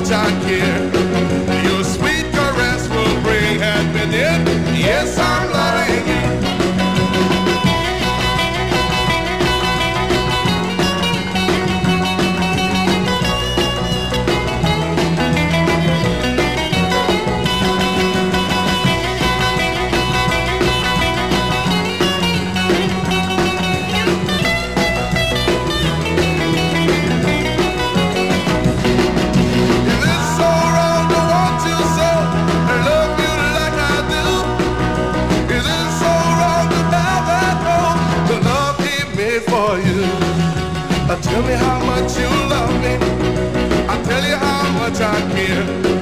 much I care. Tell me how much you love me. I'll tell you how much I care.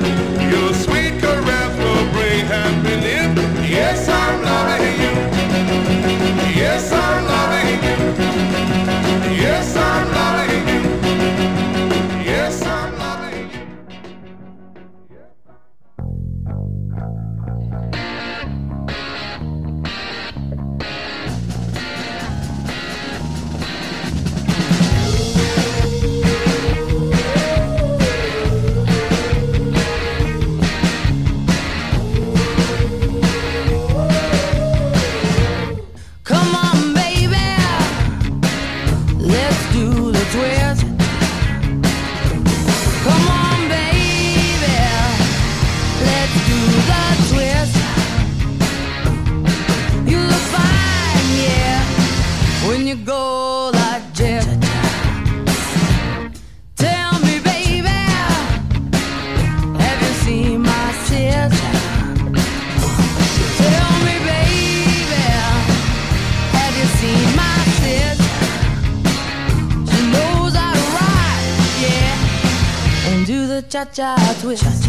Cha-cha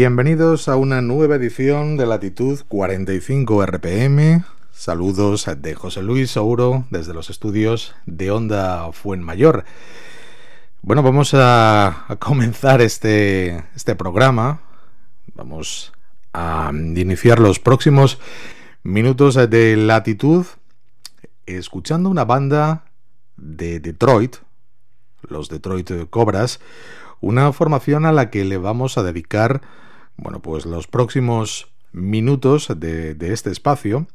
Bienvenidos a una nueva edición de Latitud 45 RPM. Saludos de José Luis Ouro desde los estudios de Onda Fuenmayor. Bueno, vamos a, a comenzar este, este programa. Vamos a iniciar los próximos minutos de Latitud escuchando una banda de Detroit, los Detroit Cobras, una formación a la que le vamos a dedicar, bueno, pues los próximos minutos de, este espacio.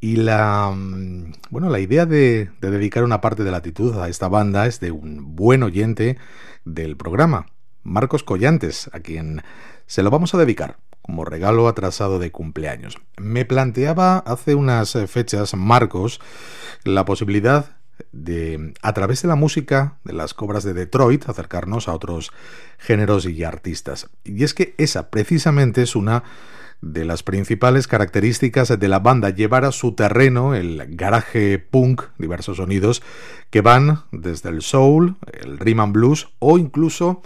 Y la, mm, bueno, la idea de, de dedicar una parte de latitud a esta banda es de un buen oyente del programa, Marcos Collantes, a quien se lo vamos a dedicar como regalo atrasado de cumpleaños. Me planteaba hace unas fechas, Marcos, la posibilidad de, a través de la música de las cobras de Detroit, acercarnos a otros géneros y artistas. Y es que esa precisamente es una de las principales características de la banda, llevar a su terreno el garaje punk, diversos sonidos que van desde el soul, el rhythm and blues o incluso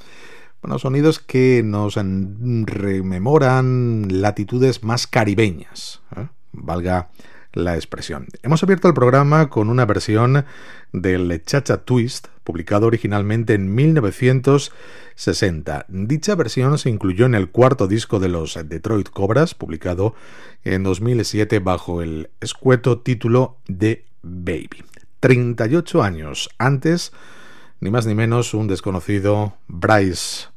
bueno, sonidos que nos rememoran latitudes más caribeñas, ¿eh? valga la expresión. Hemos abierto el programa con una versión del Chacha Twist, publicado originalmente en 1960. Dicha versión se incluyó en el cuarto disco de los Detroit Cobras, publicado en 2007 bajo el escueto título de Baby. 38 años antes, ni más ni menos, un desconocido Bryce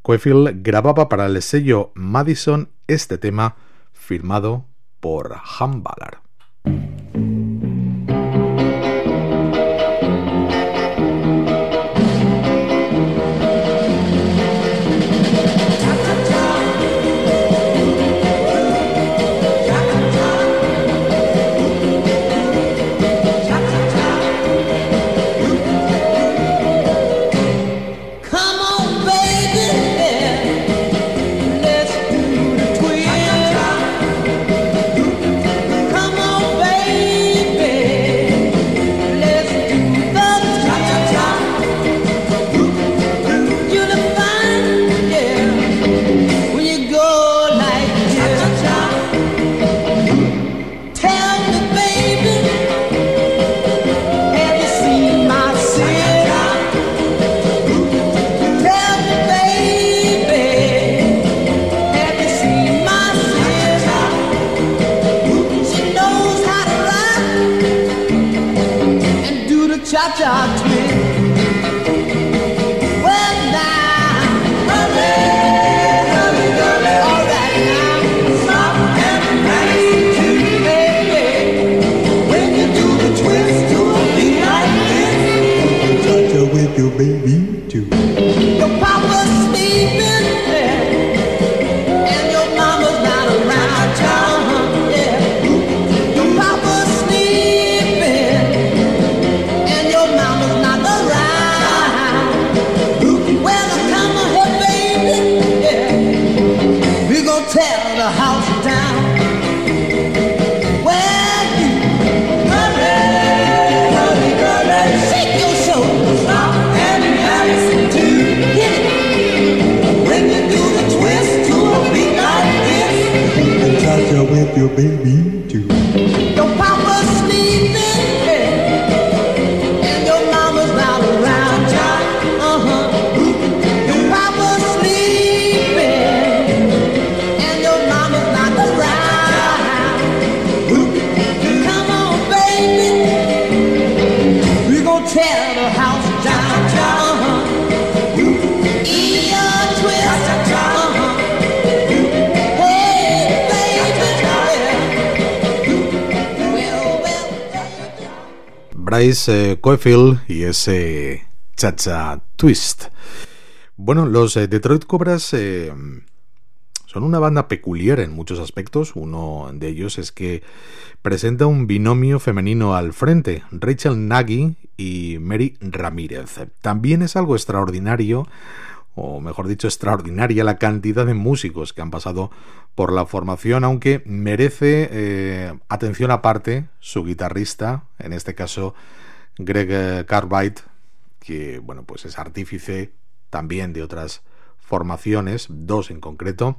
Coefield grababa para el sello Madison este tema firmado por Han Ballard. Thank you. bem-vindo. Coefield y ese Chacha Twist. Bueno, los eh, Detroit Cobras eh, son una banda peculiar en muchos aspectos. Uno de ellos es que presenta un binomio femenino al frente, Rachel Nagy y Mary Ramírez. También es algo extraordinario, o mejor dicho, extraordinaria la cantidad de músicos que han pasado por la formación, aunque merece eh, atención aparte su guitarrista, en este caso Greg eh, Cartwright, que bueno, pues es artífice también de otras formaciones, dos en concreto,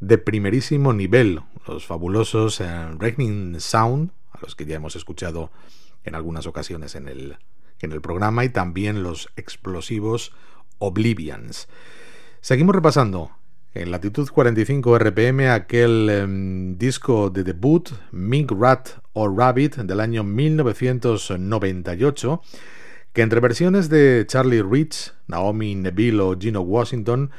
de primerísimo nivel, los fabulosos eh, Regning Sound, a los que ya hemos escuchado en algunas ocasiones en el, en el programa, y también los explosivos Oblivions. Seguimos repasando en latitud 45 RPM aquel em, disco de debut Mink Rat or Rabbit del año 1998 que entre versiones de Charlie Rich, Naomi Neville o Gino Washington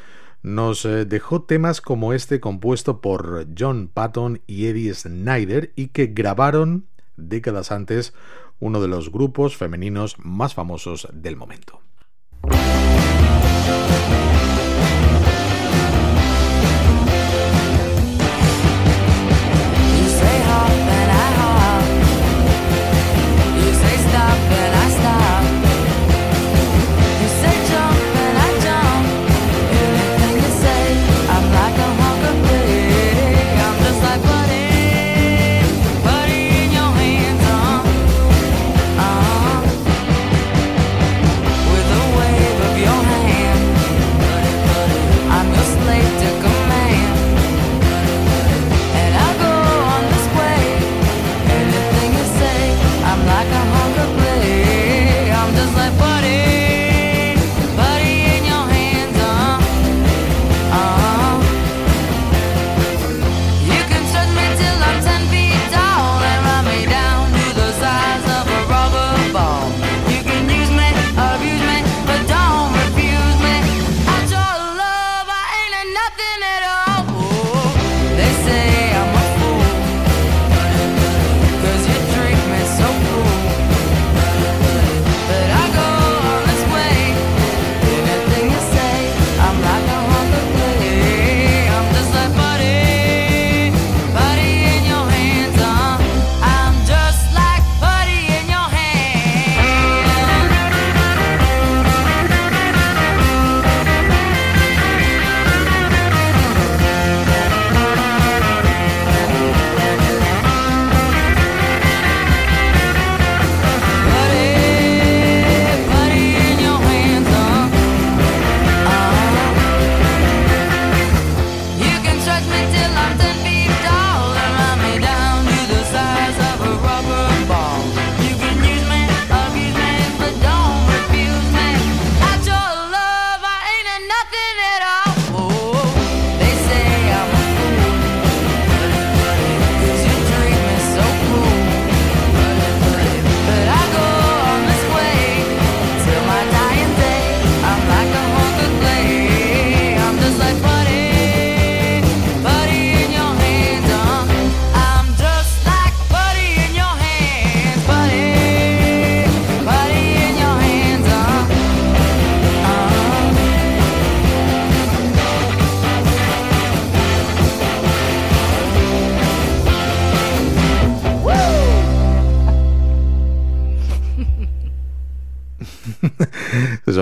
nos eh, dejó temas como este compuesto por John Patton y Eddie Snyder y que grabaron décadas antes uno de los grupos femeninos más famosos del momento.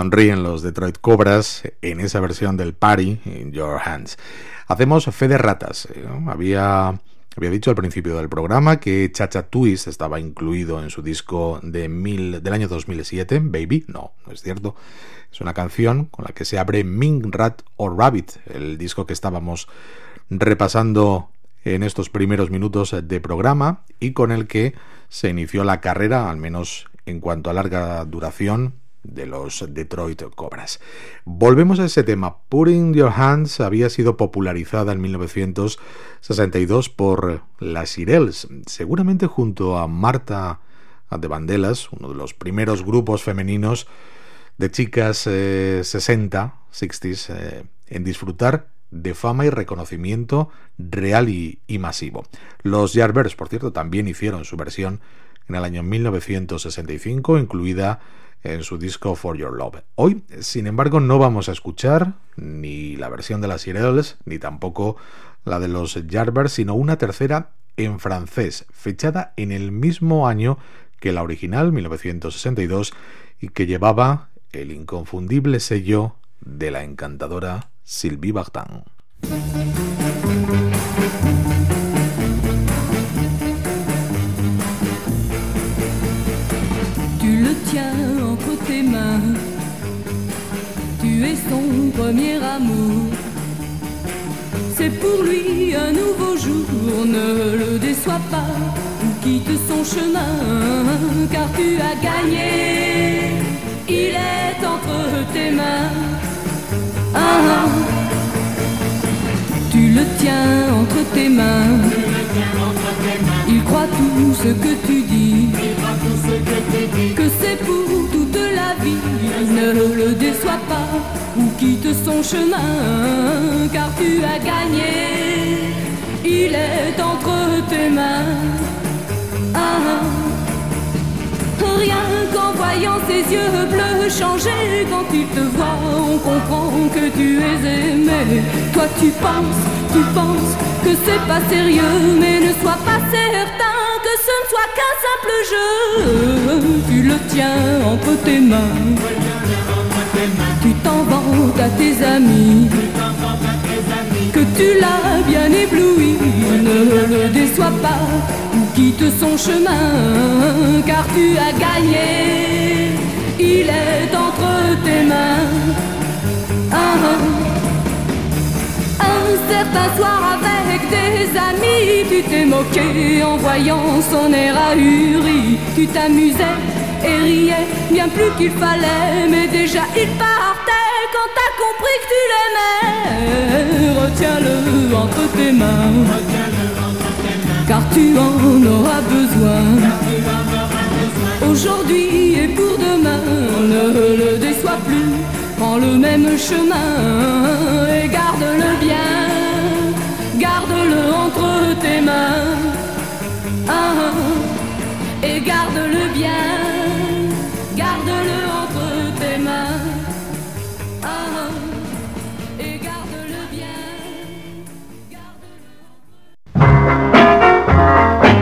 Sonríen los Detroit Cobras en esa versión del Party in Your Hands. Hacemos fe de ratas. ¿eh? Había, había dicho al principio del programa que Chacha Twist estaba incluido en su disco de mil, del año 2007, Baby. No, no es cierto. Es una canción con la que se abre Ming Rat or Rabbit, el disco que estábamos repasando en estos primeros minutos de programa y con el que se inició la carrera, al menos en cuanto a larga duración, de los Detroit Cobras. Volvemos a ese tema. Putting Your Hands había sido popularizada en 1962 por las Shirelles, seguramente junto a Marta de Bandelas, uno de los primeros grupos femeninos de chicas eh, 60, 60s, eh, en disfrutar de fama y reconocimiento real y, y masivo. Los Yardbirds, por cierto, también hicieron su versión en el año 1965, incluida en su disco For Your Love. Hoy, sin embargo, no vamos a escuchar ni la versión de las Shirelles, ni tampoco la de los Yardbirds, sino una tercera en francés, fechada en el mismo año que la original, 1962, y que llevaba el inconfundible sello de la encantadora Sylvie Vartan. Pour lui un nouveau jour. Ne le déçois pas ou quitte son chemin. Car tu as gagné. Il est entre tes mains. Ah, ah. Tu le tiens entre tes mains. Il croit tout ce que tu dis. Que c'est pour toute la vie. Ne le déçois pas quitte son chemin. Car tu as gagné. Il est entre tes mains. Ah. Rien qu'en voyant ses yeux bleus changer quand il te voit, on comprend que tu es aimé. Toi tu penses, tu penses que c'est pas sérieux, mais ne sois pas certain que ce ne soit qu'un simple jeu. Tu le tiens entre tes mains, à tes amis. Que tu l'as bien ébloui, ne le déçois pas quitte son chemin, car tu as gagné. Il est entre tes mains. Ah. Un certain soir avec des amis, tu t'es moqué en voyant son air ahuri. Tu t'amusais et riais bien plus qu'il fallait, mais déjà il partait t'as compris que tu l'aimais. Retiens-le entre tes mains, car tu en auras besoin. Aujourd'hui et pour demain, ne le déçois plus, prends le même chemin et garde-le bien, garde-le entre tes mains. Ah, et garde-le bien,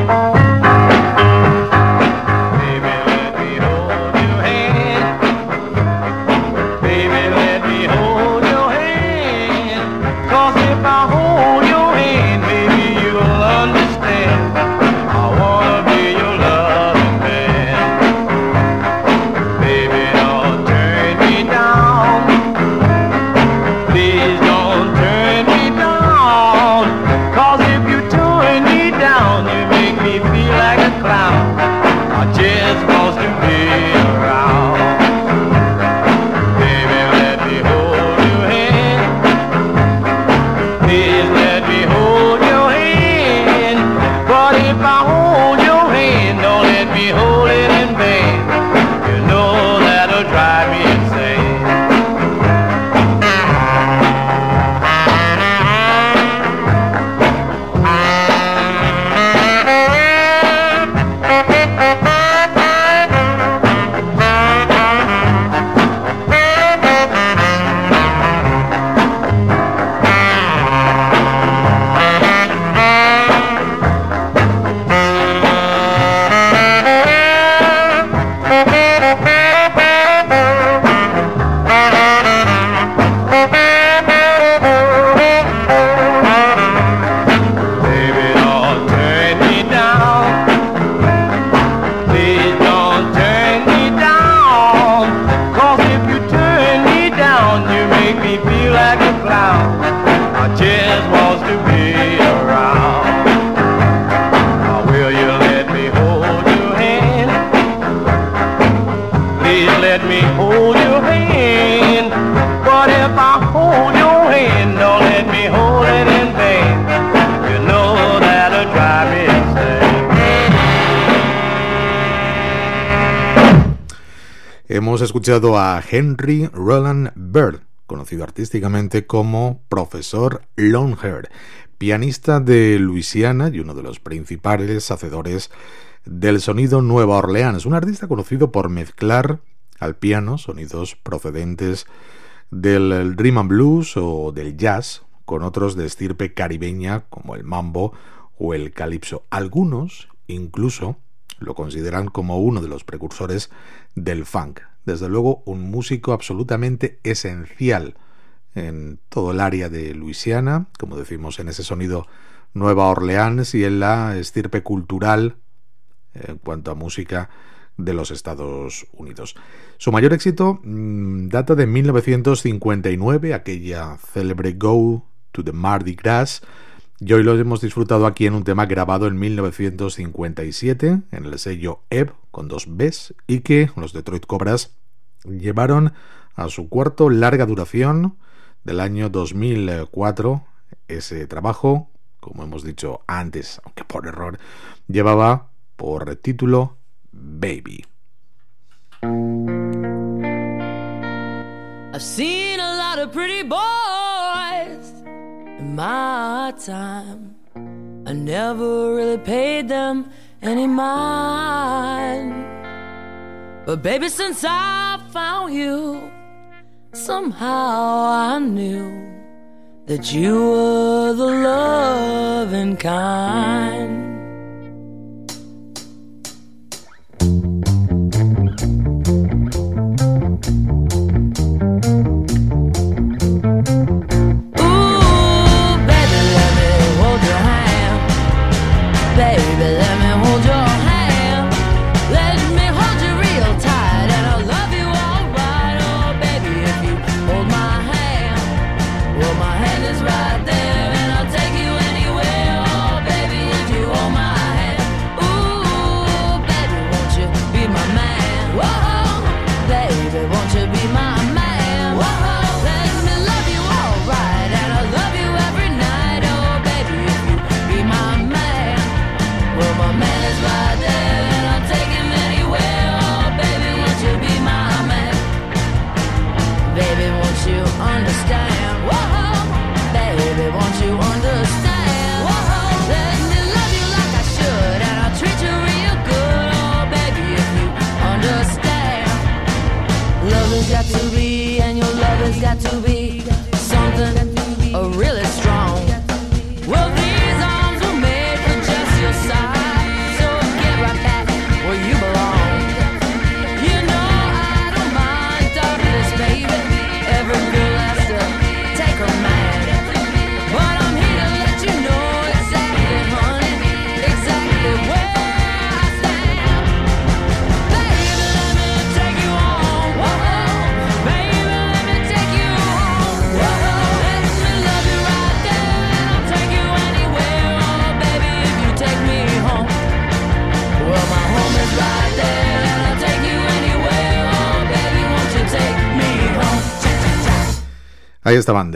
Baby, escuchado a Henry Roland Bird, conocido artísticamente como Profesor Longhair, pianista de Luisiana y uno de los principales hacedores del sonido Nueva Orleans, un artista conocido por mezclar al piano sonidos procedentes del rhythm and blues o del jazz con otros de estirpe caribeña como el mambo o el calipso. Algunos incluso lo consideran como uno de los precursores del funk. Desde luego, un músico absolutamente esencial en todo el área de Luisiana, como decimos en ese sonido Nueva Orleans y en la estirpe cultural en cuanto a música de los Estados Unidos. Su mayor éxito mmm, data de 1959, aquella célebre Go to the Mardi Gras, y hoy lo hemos disfrutado aquí en un tema grabado en 1957 en el sello Ebb con dos Bs y que los Detroit Cobras llevaron a su cuarto larga duración del año 2004. Ese trabajo, como hemos dicho antes, aunque por error, llevaba por título Baby. I've seen a lot of pretty boys in my time. I never really paid them any mind. But baby, since I found you, somehow I knew that you were the loving kind.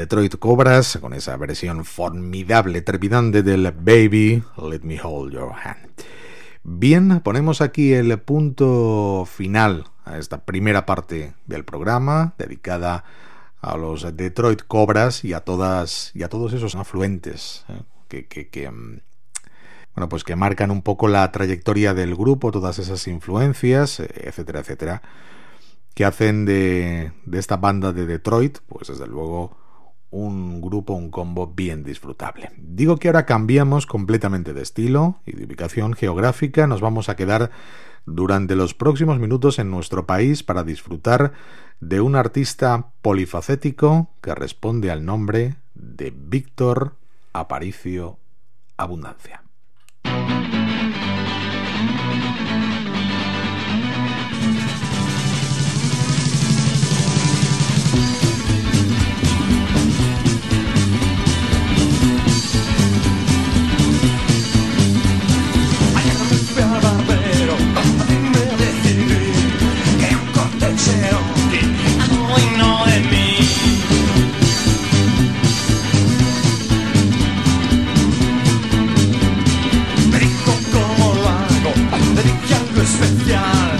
Detroit Cobras con esa versión formidable, trepidante del Baby, Let Me Hold Your Hand. Bien, ponemos aquí el punto final a esta primera parte del programa dedicada a los Detroit Cobras y a todos esos afluentes eh, que, mm, bueno pues que marcan un poco la trayectoria del grupo, todas esas influencias, etcétera, etcétera que hacen de esta banda de Detroit, pues desde luego un grupo, un combo bien disfrutable. Digo que ahora cambiamos completamente de estilo y de ubicación geográfica, nos vamos a quedar durante los próximos minutos en nuestro país para disfrutar de un artista polifacético que responde al nombre de Víctor Aparicio Abundancia. esencial.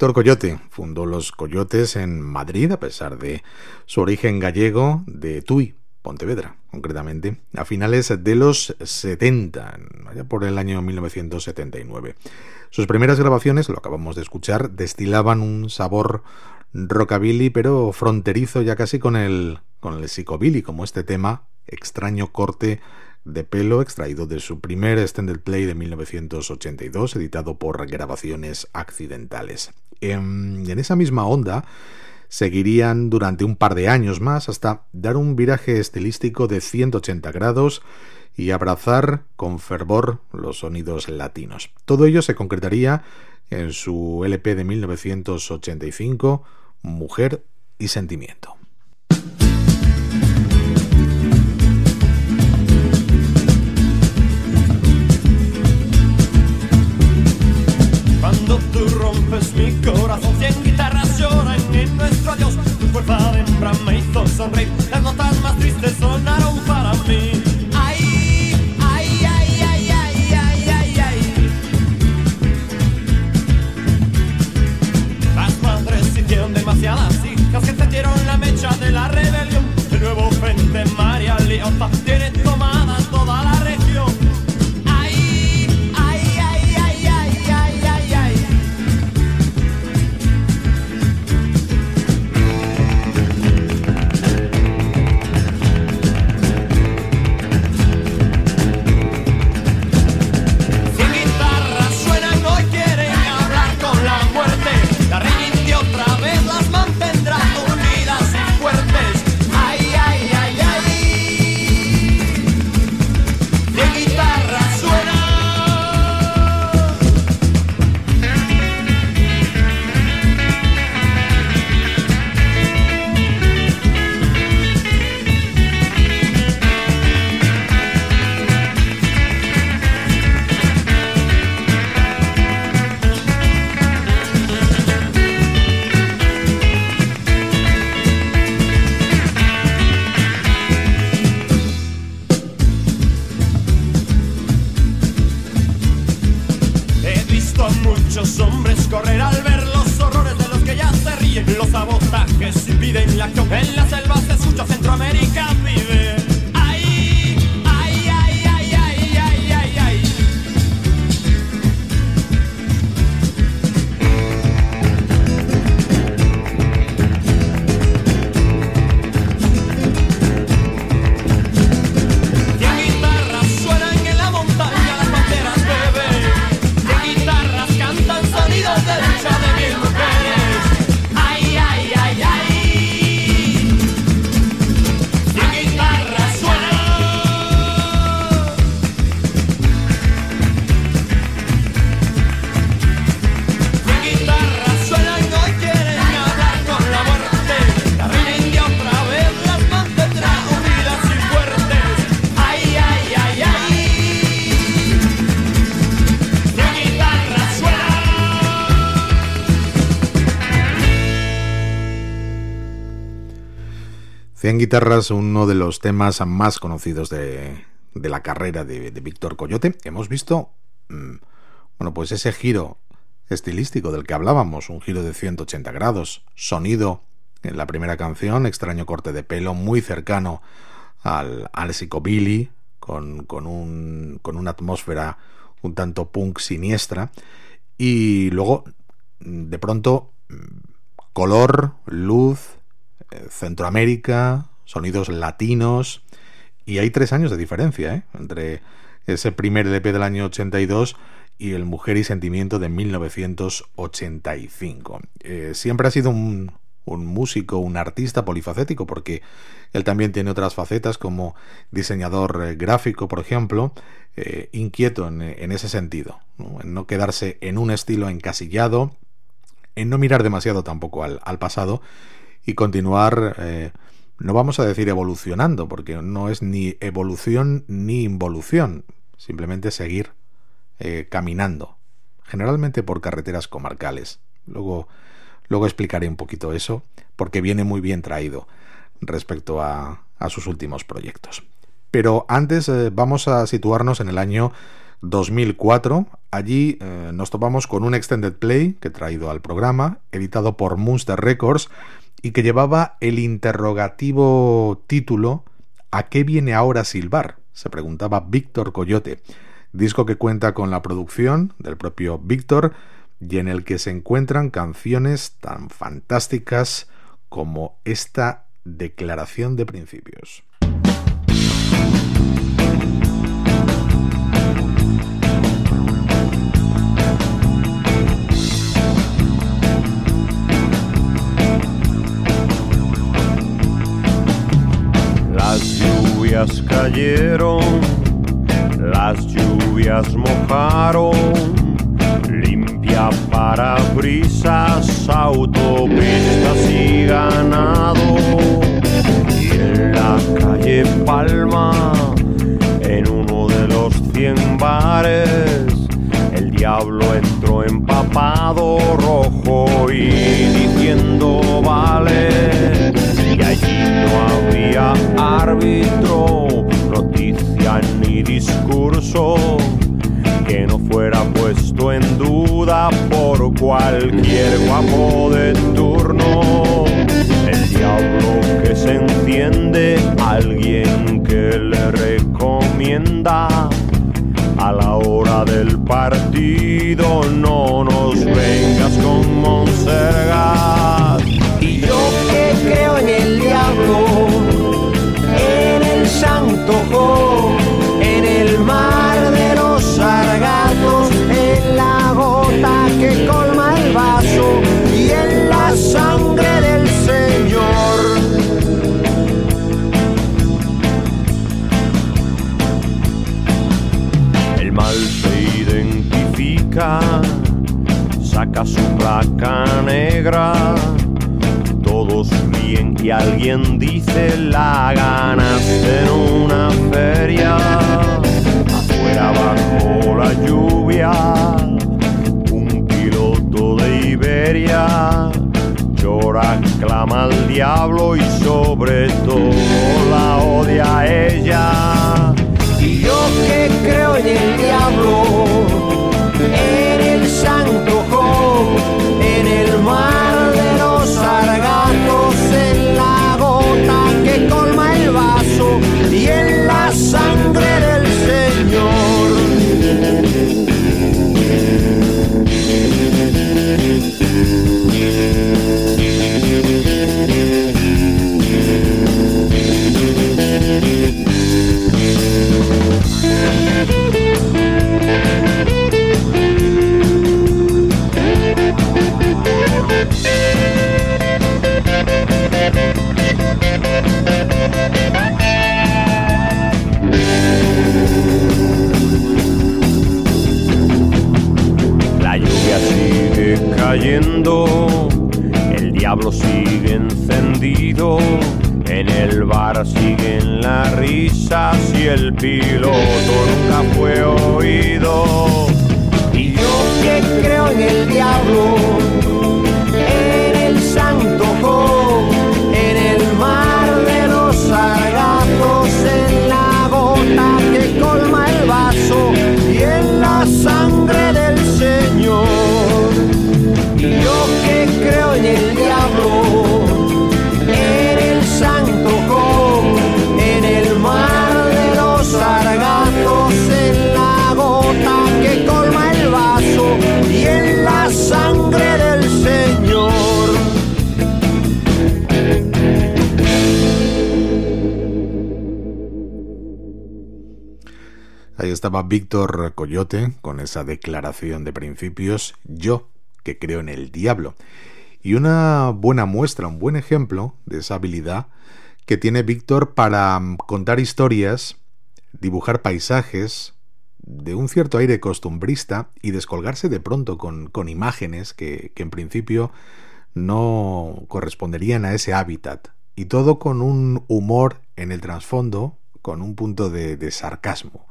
Coyote fundó los Coyotes en Madrid, a pesar de su origen gallego de Tui, Pontevedra, concretamente, a finales de los 70, allá por el año 1979. Sus primeras grabaciones, lo acabamos de escuchar, destilaban un sabor rockabilly, pero fronterizo ya casi con el, con el psicobilly, como este tema, extraño corte de pelo extraído de su primer extended play de 1982, editado por Grabaciones Accidentales. En, en esa misma onda seguirían durante un par de años más hasta dar un viraje estilístico de 180 grados y abrazar con fervor los sonidos latinos. Todo ello se concretaría en su LP de 1985, Mujer y Sentimiento. Rompes mi corazón, cien guitarras lloran en nuestro adiós. Tu fuerza de hembra me hizo sonreír. Las notas más tristes sonaron para mí. Ay, ay, ay, ay, ay, ay, ay, ay. Las madres hicieron demasiadas hijas que encendieron la mecha de la rebelión. El nuevo frente María Liotta tiene tomada toda la guitarras, uno de los temas más conocidos de, la carrera de, de Víctor Coyote. Hemos visto, mm, bueno, pues ese giro estilístico del que hablábamos, un giro de 180 grados, sonido en la primera canción, extraño corte de pelo, muy cercano al, al psicobilly, con, con, un, con una atmósfera un tanto punk siniestra, y luego, mm, de pronto, mm, color, luz, eh, Centroamérica, sonidos latinos, y hay tres años de diferencia ¿eh? entre ese primer LP del año 82 y el Mujer y Sentimiento de 1985. Eh, siempre ha sido un, un músico, un artista polifacético, porque él también tiene otras facetas como diseñador eh, gráfico, por ejemplo, eh, inquieto en, ese sentido, ¿no? en no quedarse en un estilo encasillado, en no mirar demasiado tampoco al, pasado y continuar, no vamos a decir evolucionando, porque no es ni evolución ni involución, simplemente seguir eh, caminando, generalmente por carreteras comarcales. Luego, luego explicaré un poquito eso, porque viene muy bien traído respecto a, a sus últimos proyectos. Pero antes eh, vamos a situarnos en el año 2004, allí eh, nos topamos con un extended play que he traído al programa, editado por Munster Records, y que llevaba el interrogativo título ¿A qué viene ahora silbar? se preguntaba Víctor Coyote, disco que cuenta con la producción del propio Víctor y en el que se encuentran canciones tan fantásticas como esta declaración de principios. Las lluvias cayeron, las lluvias mojaron, limpia parabrisas, autopistas y ganado. Y en la calle Palma, en uno de los cien bares, el diablo entró empapado que no fuera puesto en duda por cualquier guapo de turno. El diablo que se enciende, alguien que le recomienda a la hora del partido no nos vengas con Monsergat. Su placa negra. Todos ríen y alguien dice la ganaste en una feria. Afuera bajo la lluvia, un piloto de Iberia llora, clama al diablo y sobre todo la odia a ella. Y yo que creo en el diablo, Víctor Coyote con esa declaración de principios, yo que creo en el diablo. Y una buena muestra, un buen ejemplo de esa habilidad que tiene Víctor para mm, contar historias, dibujar paisajes de un cierto aire costumbrista y descolgarse de pronto con, imágenes que, en principio no corresponderían a ese hábitat. Y todo con un humor en el trasfondo, con un punto de sarcasmo.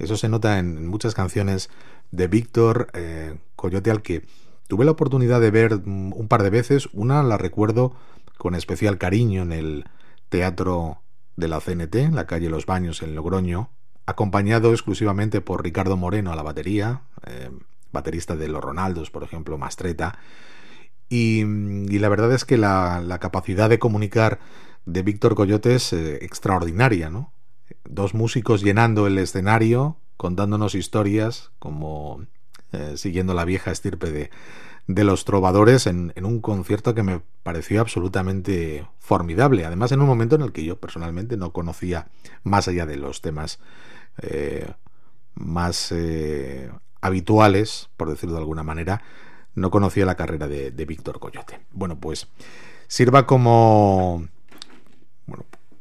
Eso se nota en, muchas canciones de Víctor eh, Coyote al que tuve la oportunidad de ver mm, un par de veces. Una la recuerdo con especial cariño en el Teatro de la CNT, en la calle Los Baños, en Logroño, acompañado exclusivamente por Ricardo Moreno a la batería, eh, baterista de Los Ronaldos, por ejemplo, Mastreta. Y, y la verdad es que la, la capacidad de comunicar de Víctor Coyote es eh, extraordinaria, ¿no? Dos músicos llenando el escenario, contándonos historias, como eh, siguiendo la vieja estirpe de, de los trovadores en, un concierto que me pareció absolutamente formidable. Además, en un momento en el que yo personalmente no conocía más allá de los temas eh, más eh, habituales, por decirlo de alguna manera, no conocía la carrera de, de Víctor Coyote. Bueno, pues sirva como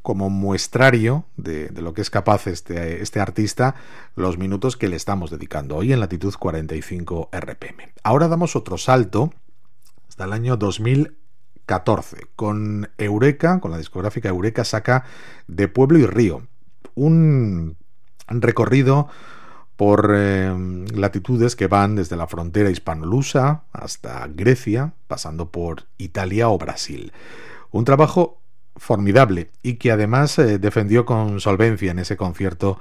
como muestrario de, lo que es capaz este, este artista los minutos que le estamos dedicando hoy en latitud 45 RPM. Ahora damos otro salto hasta el año 2014 con Eureka, con la discográfica Eureka saca de Pueblo y Río un recorrido por eh, latitudes que van desde la frontera hispanolusa hasta Grecia, pasando por Italia o Brasil. Un trabajo formidable y que además eh, defendió con solvencia en ese concierto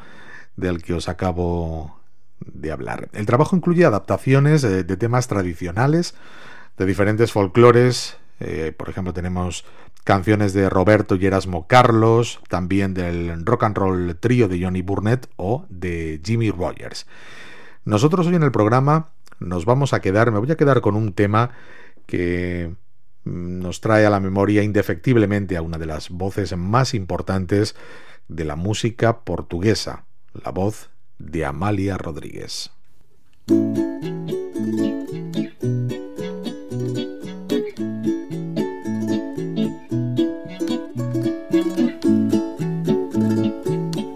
del que os acabo de hablar. El trabajo incluye adaptaciones eh, de temas tradicionales, de diferentes folclores, eh, por ejemplo tenemos canciones de Roberto y Erasmo Carlos, también del rock and roll trío de Johnny Burnett o de Jimmy Rogers. Nosotros hoy en el programa nos vamos a quedar, me voy a quedar con un tema que nos trae a la memoria indefectiblemente a una de las voces más importantes de la música portuguesa, la voz de Amalia Rodríguez.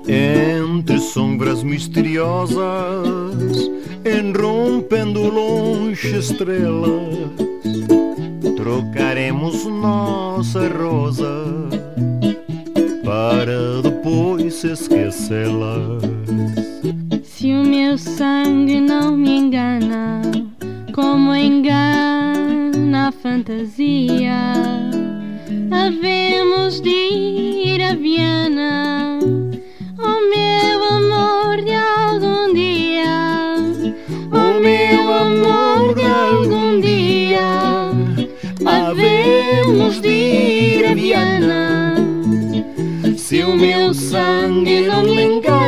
Entre sombras misteriosas, enrompendo longe estrelas, trocaremos nossa rosa para depois esquecê-las. Se o meu sangue não me engana, como engana a fantasia, havemos de ir a Viana. Havemos de ir a Viana. Se o meu sangue não me engana,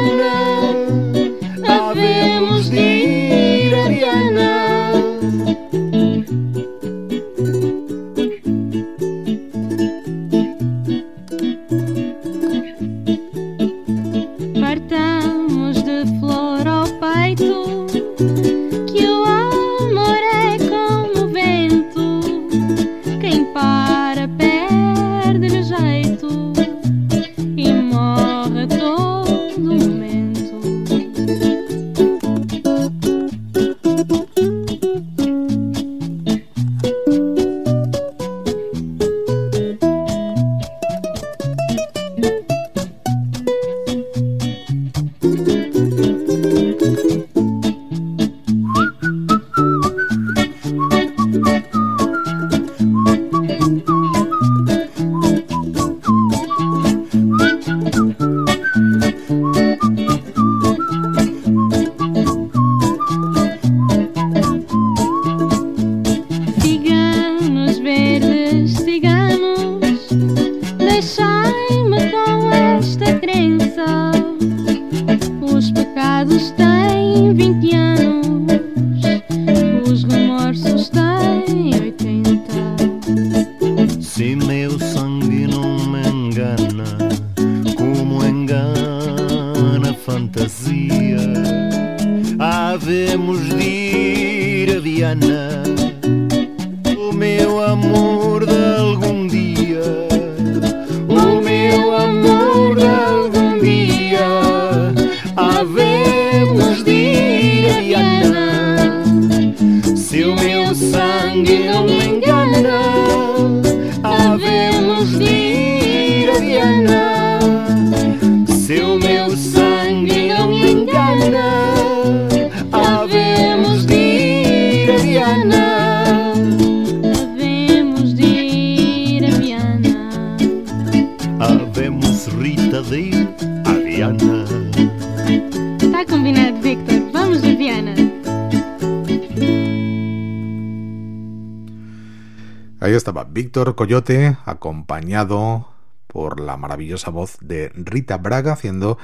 Víctor Coyote, acompañado por la maravillosa voz de Rita Braga, haciendo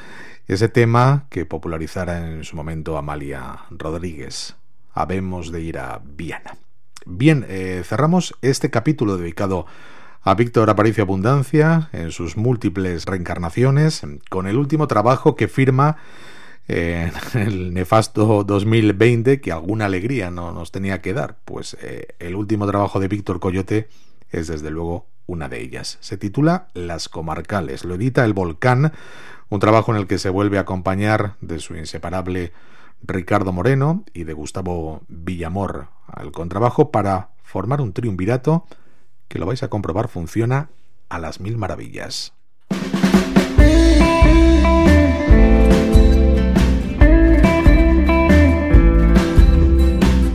ese tema que popularizara en su momento Amalia Rodríguez. Habemos de ir a Viana. Bien, eh, cerramos este capítulo dedicado a Víctor Aparicio Abundancia en sus múltiples reencarnaciones, con el último trabajo que firma en el nefasto 2020 que alguna alegría no nos tenía que dar. Pues eh, el último trabajo de Víctor Coyote es desde luego una de ellas. Se titula Las Comarcales. Lo edita El Volcán, un trabajo en el que se vuelve a acompañar de su inseparable Ricardo Moreno y de Gustavo Villamor al contrabajo para formar un triunvirato que lo vais a comprobar funciona a las mil maravillas.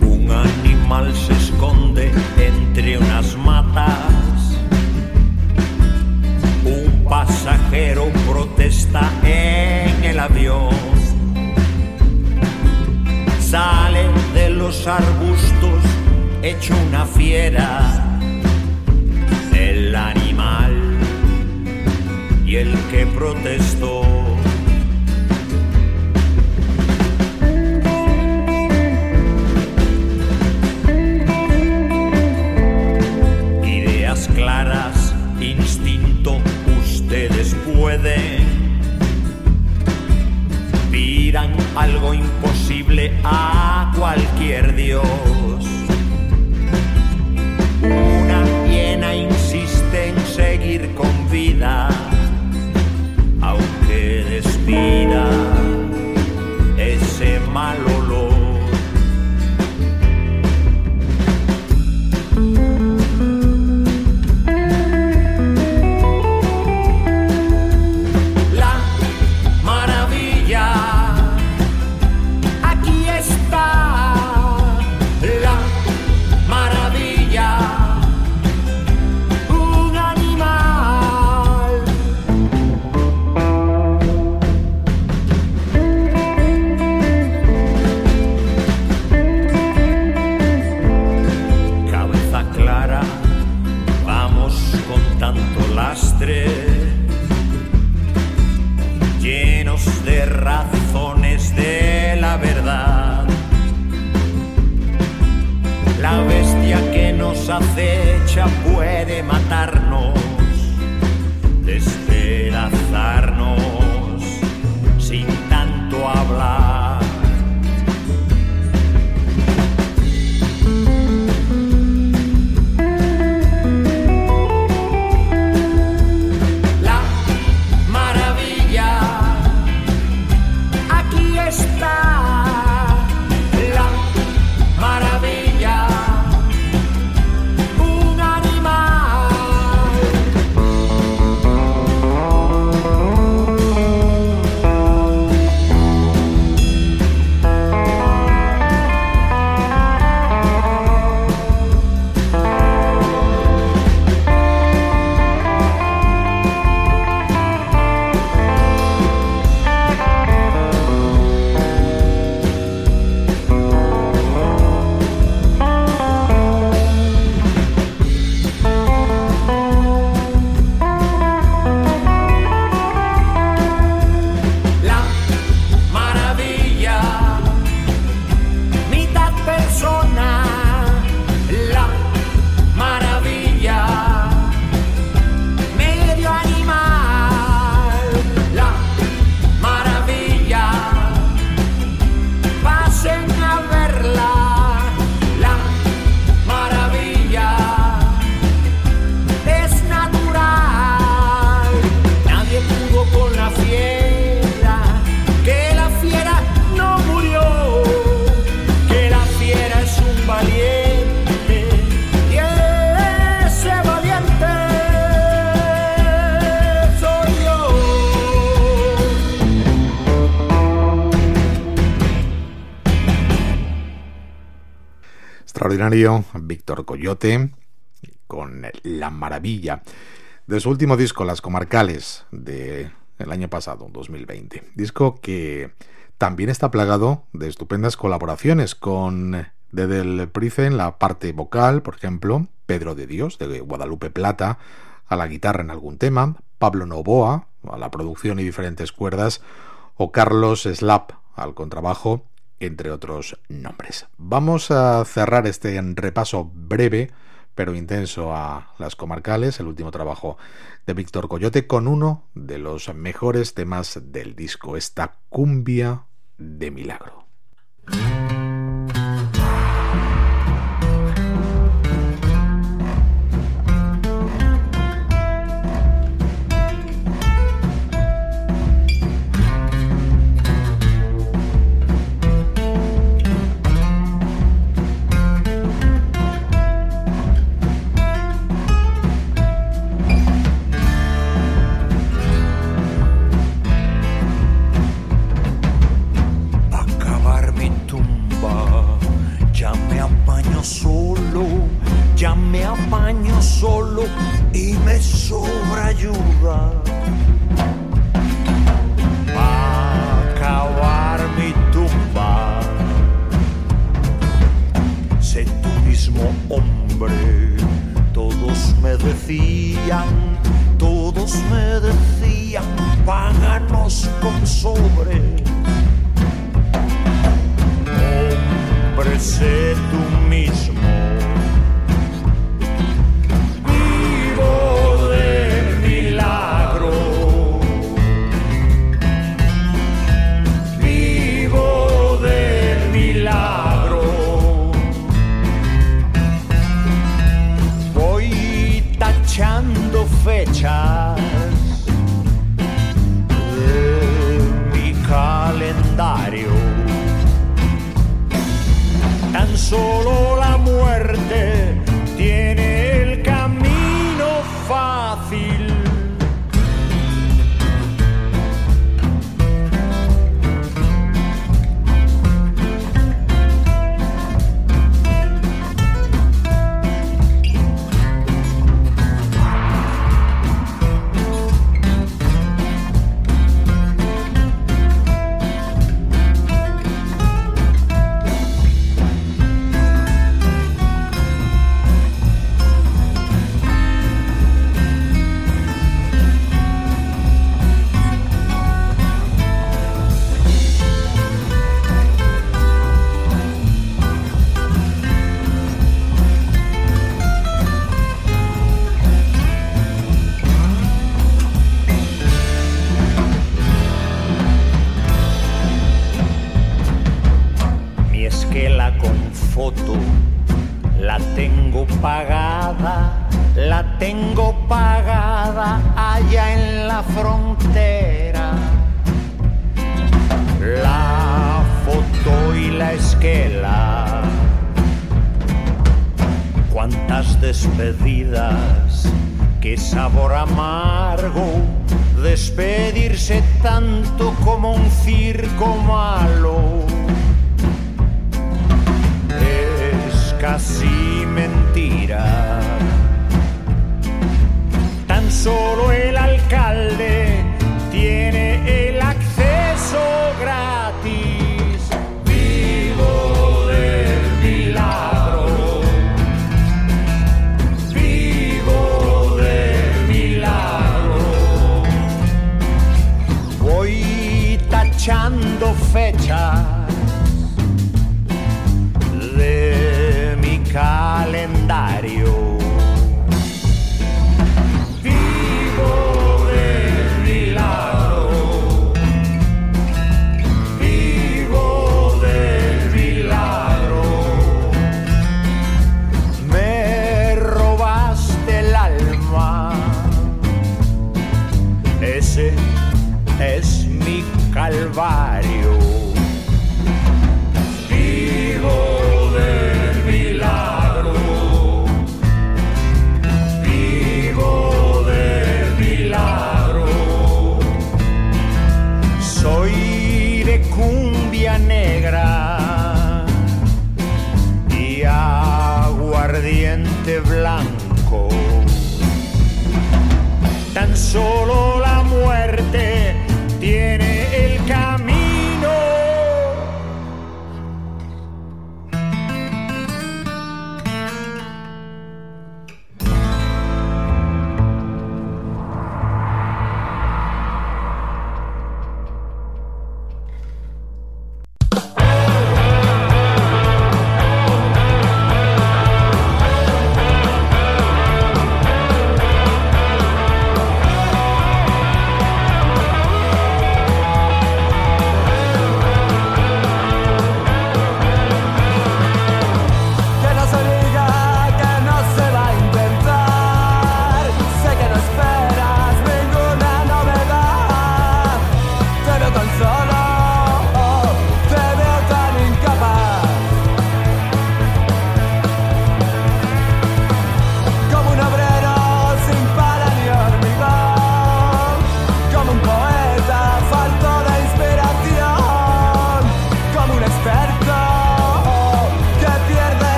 Un animal se esconde entre unas Un pasajero protesta en el avión. Sale de los arbustos hecho una fiera. El animal y el que protestó. Algo imposible a cualquier dios. Una hiena insiste en seguir con vida, aunque despida ese mal olor. extraordinario Víctor Coyote con La Maravilla de su último disco Las Comarcales de el año pasado, 2020. Disco que también está plagado de estupendas colaboraciones con desde el Price en la parte vocal, por ejemplo, Pedro de Dios de Guadalupe Plata a la guitarra en algún tema, Pablo Novoa a la producción y diferentes cuerdas o Carlos Slap al contrabajo entre otros nombres. Vamos a cerrar este repaso breve pero intenso a las comarcales, el último trabajo de Víctor Coyote, con uno de los mejores temas del disco, esta cumbia de milagro.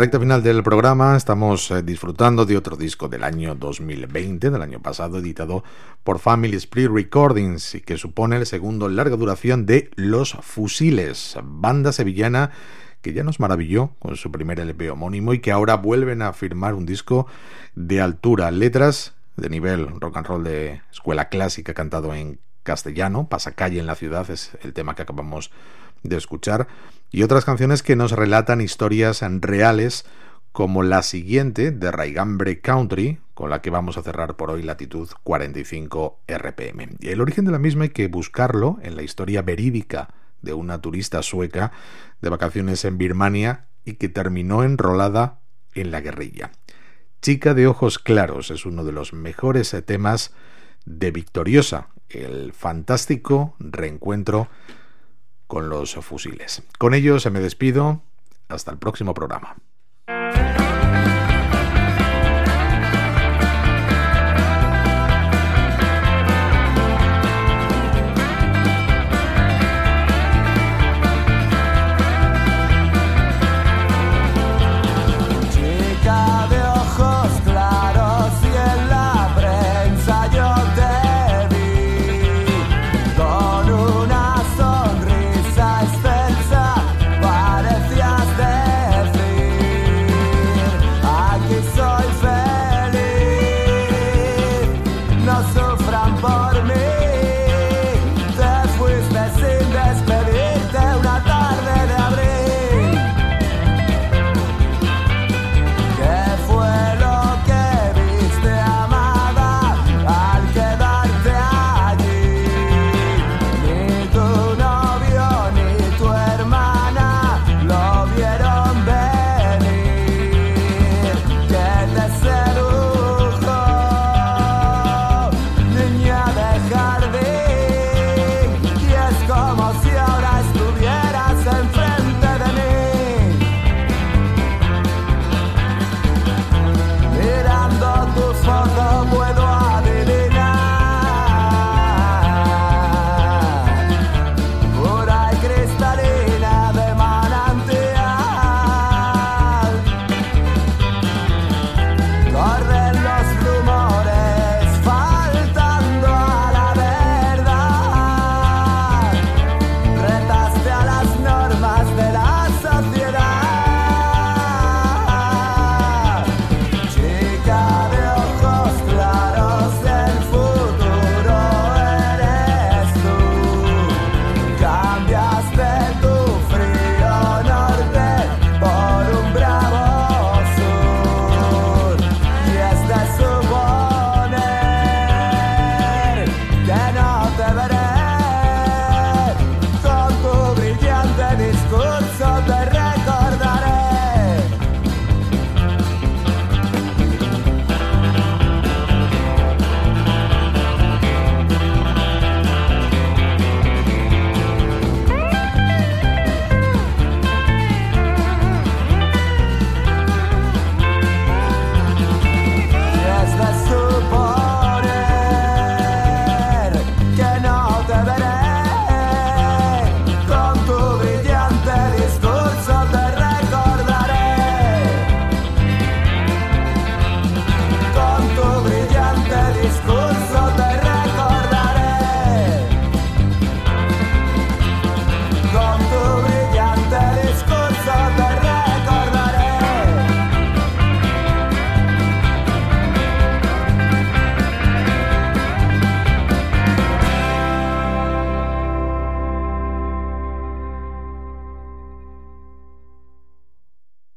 Recta final del programa, estamos eh, disfrutando de otro disco del año 2020, del año pasado, editado por Family Split Recordings y que supone el segundo larga duración de Los Fusiles, banda sevillana que ya nos maravilló con su primer LP homónimo y que ahora vuelven a firmar un disco de altura, letras de nivel rock and roll de escuela clásica cantado en castellano, Pasacalle en la ciudad es el tema que acabamos de escuchar, y otras canciones que nos relatan historias reales como la siguiente de Raigambre Country, con la que vamos a cerrar por hoy latitud 45 RPM. Y el origen de la misma hay que buscarlo en la historia verídica de una turista sueca de vacaciones en Birmania y que terminó enrolada en la guerrilla. Chica de ojos claros es uno de los mejores temas de Victoriosa, el fantástico reencuentro con los fusiles. Con ello se me despido. Hasta el próximo programa.